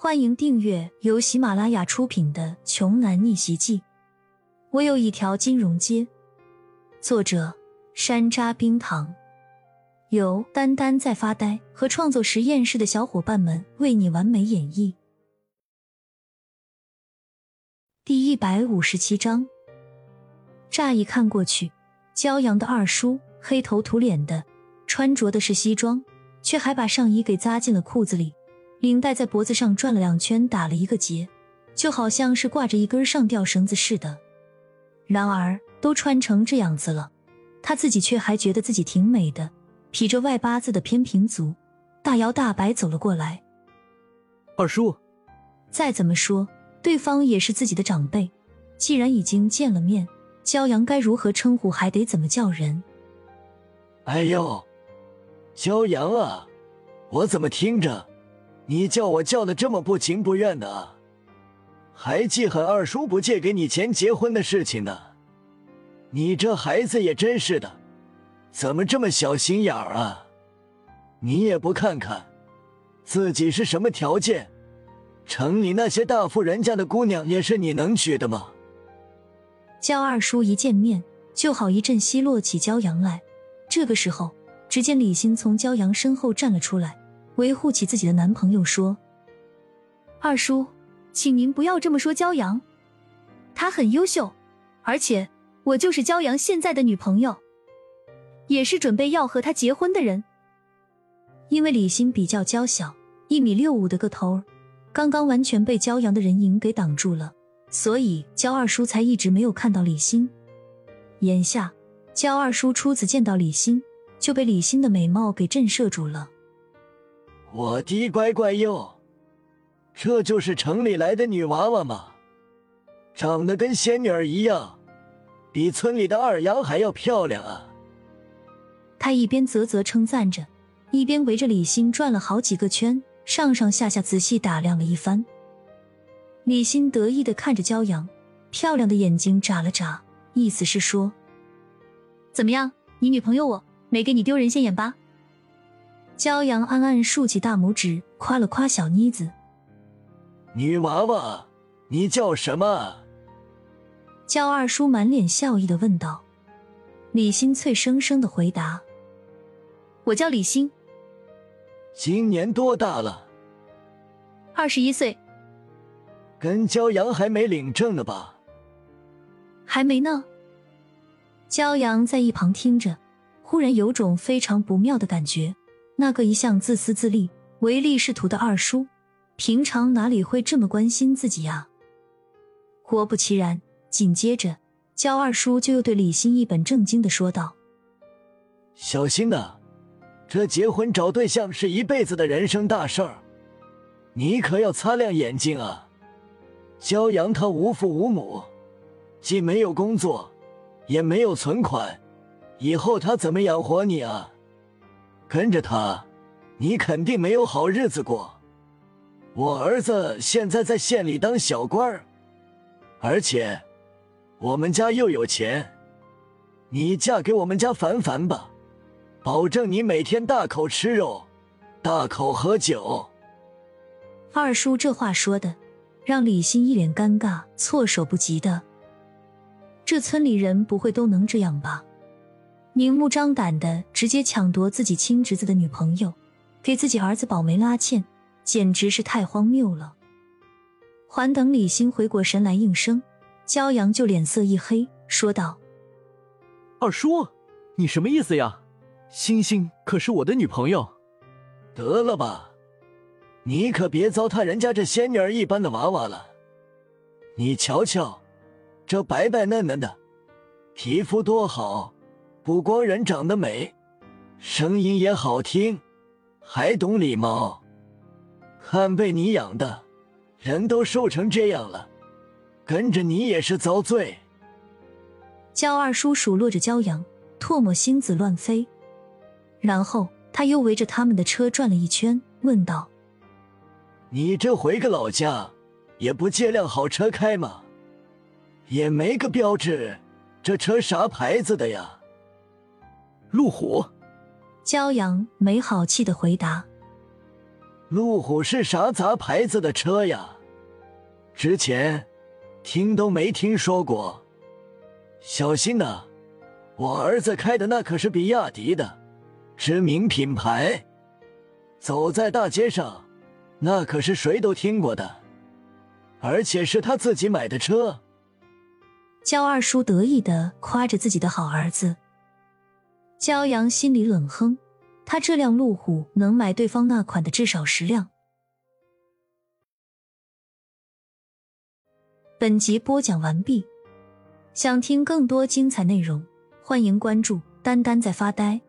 欢迎订阅由喜马拉雅出品的《穷男逆袭记》。我有一条金融街。作者：山楂冰糖，由丹丹在发呆和创作实验室的小伙伴们为你完美演绎。第一百五十七章。乍一看过去，骄阳的二叔黑头土脸的，穿着的是西装，却还把上衣给扎进了裤子里。领带在脖子上转了两圈，打了一个结，就好像是挂着一根上吊绳子似的。然而都穿成这样子了，他自己却还觉得自己挺美的，披着外八字的偏平足，大摇大摆走了过来。二叔，再怎么说，对方也是自己的长辈，既然已经见了面，骄阳该如何称呼，还得怎么叫人？哎呦，骄阳啊，我怎么听着？你叫我叫的这么不情不愿的，还记恨二叔不借给你钱结婚的事情呢？你这孩子也真是的，怎么这么小心眼儿啊？你也不看看自己是什么条件？城里那些大富人家的姑娘也是你能娶的吗？焦二叔一见面就好一阵奚落起骄阳来。这个时候，只见李欣从骄阳身后站了出来。维护起自己的男朋友说：“二叔，请您不要这么说骄阳，他很优秀，而且我就是骄阳现在的女朋友，也是准备要和他结婚的人。因为李欣比较娇小，一米六五的个头，刚刚完全被骄阳的人影给挡住了，所以焦二叔才一直没有看到李欣。眼下焦二叔初次见到李欣，就被李欣的美貌给震慑住了。”我的乖乖哟，这就是城里来的女娃娃吗？长得跟仙女儿一样，比村里的二丫还要漂亮啊！他一边啧啧称赞着，一边围着李欣转了好几个圈，上上下下仔细打量了一番。李欣得意的看着骄阳，漂亮的眼睛眨了眨，意思是说：“怎么样，你女朋友我没给你丢人现眼吧？”骄阳暗暗竖起大拇指，夸了夸小妮子。女娃娃，你叫什么？焦二叔满脸笑意的问道。李欣脆生生的回答：“我叫李欣。”今年多大了？二十一岁。跟骄阳还没领证呢吧？还没呢。骄阳在一旁听着，忽然有种非常不妙的感觉。那个一向自私自利、唯利是图的二叔，平常哪里会这么关心自己呀？果不其然，紧接着焦二叔就又对李欣一本正经的说道：“小心呐，这结婚找对象是一辈子的人生大事儿，你可要擦亮眼睛啊！骄阳他无父无母，既没有工作，也没有存款，以后他怎么养活你啊？”跟着他，你肯定没有好日子过。我儿子现在在县里当小官儿，而且我们家又有钱。你嫁给我们家凡凡吧，保证你每天大口吃肉，大口喝酒。二叔这话说的，让李欣一脸尴尬，措手不及的。这村里人不会都能这样吧？明目张胆的直接抢夺自己亲侄子的女朋友，给自己儿子保媒拉纤，简直是太荒谬了。还等李欣回过神来应声，骄阳就脸色一黑，说道：“二叔，你什么意思呀？星星可是我的女朋友。”得了吧，你可别糟蹋人家这仙女儿一般的娃娃了。你瞧瞧，这白白嫩嫩的，皮肤多好。不光人长得美，声音也好听，还懂礼貌。看被你养的，人都瘦成这样了，跟着你也是遭罪。焦二叔数落着焦阳，唾沫星子乱飞。然后他又围着他们的车转了一圈，问道：“你这回个老家，也不借辆好车开吗？也没个标志，这车啥牌子的呀？”路虎，骄阳没好气的回答：“路虎是啥杂牌子的车呀？之前听都没听说过。小心呐，我儿子开的那可是比亚迪的知名品牌，走在大街上，那可是谁都听过的，而且是他自己买的车。焦二叔得意的夸着自己的好儿子，骄阳心里冷哼，他这辆路虎能买对方那款的至少十辆。本集播讲完毕，想听更多精彩内容，欢迎关注“丹丹在发呆”。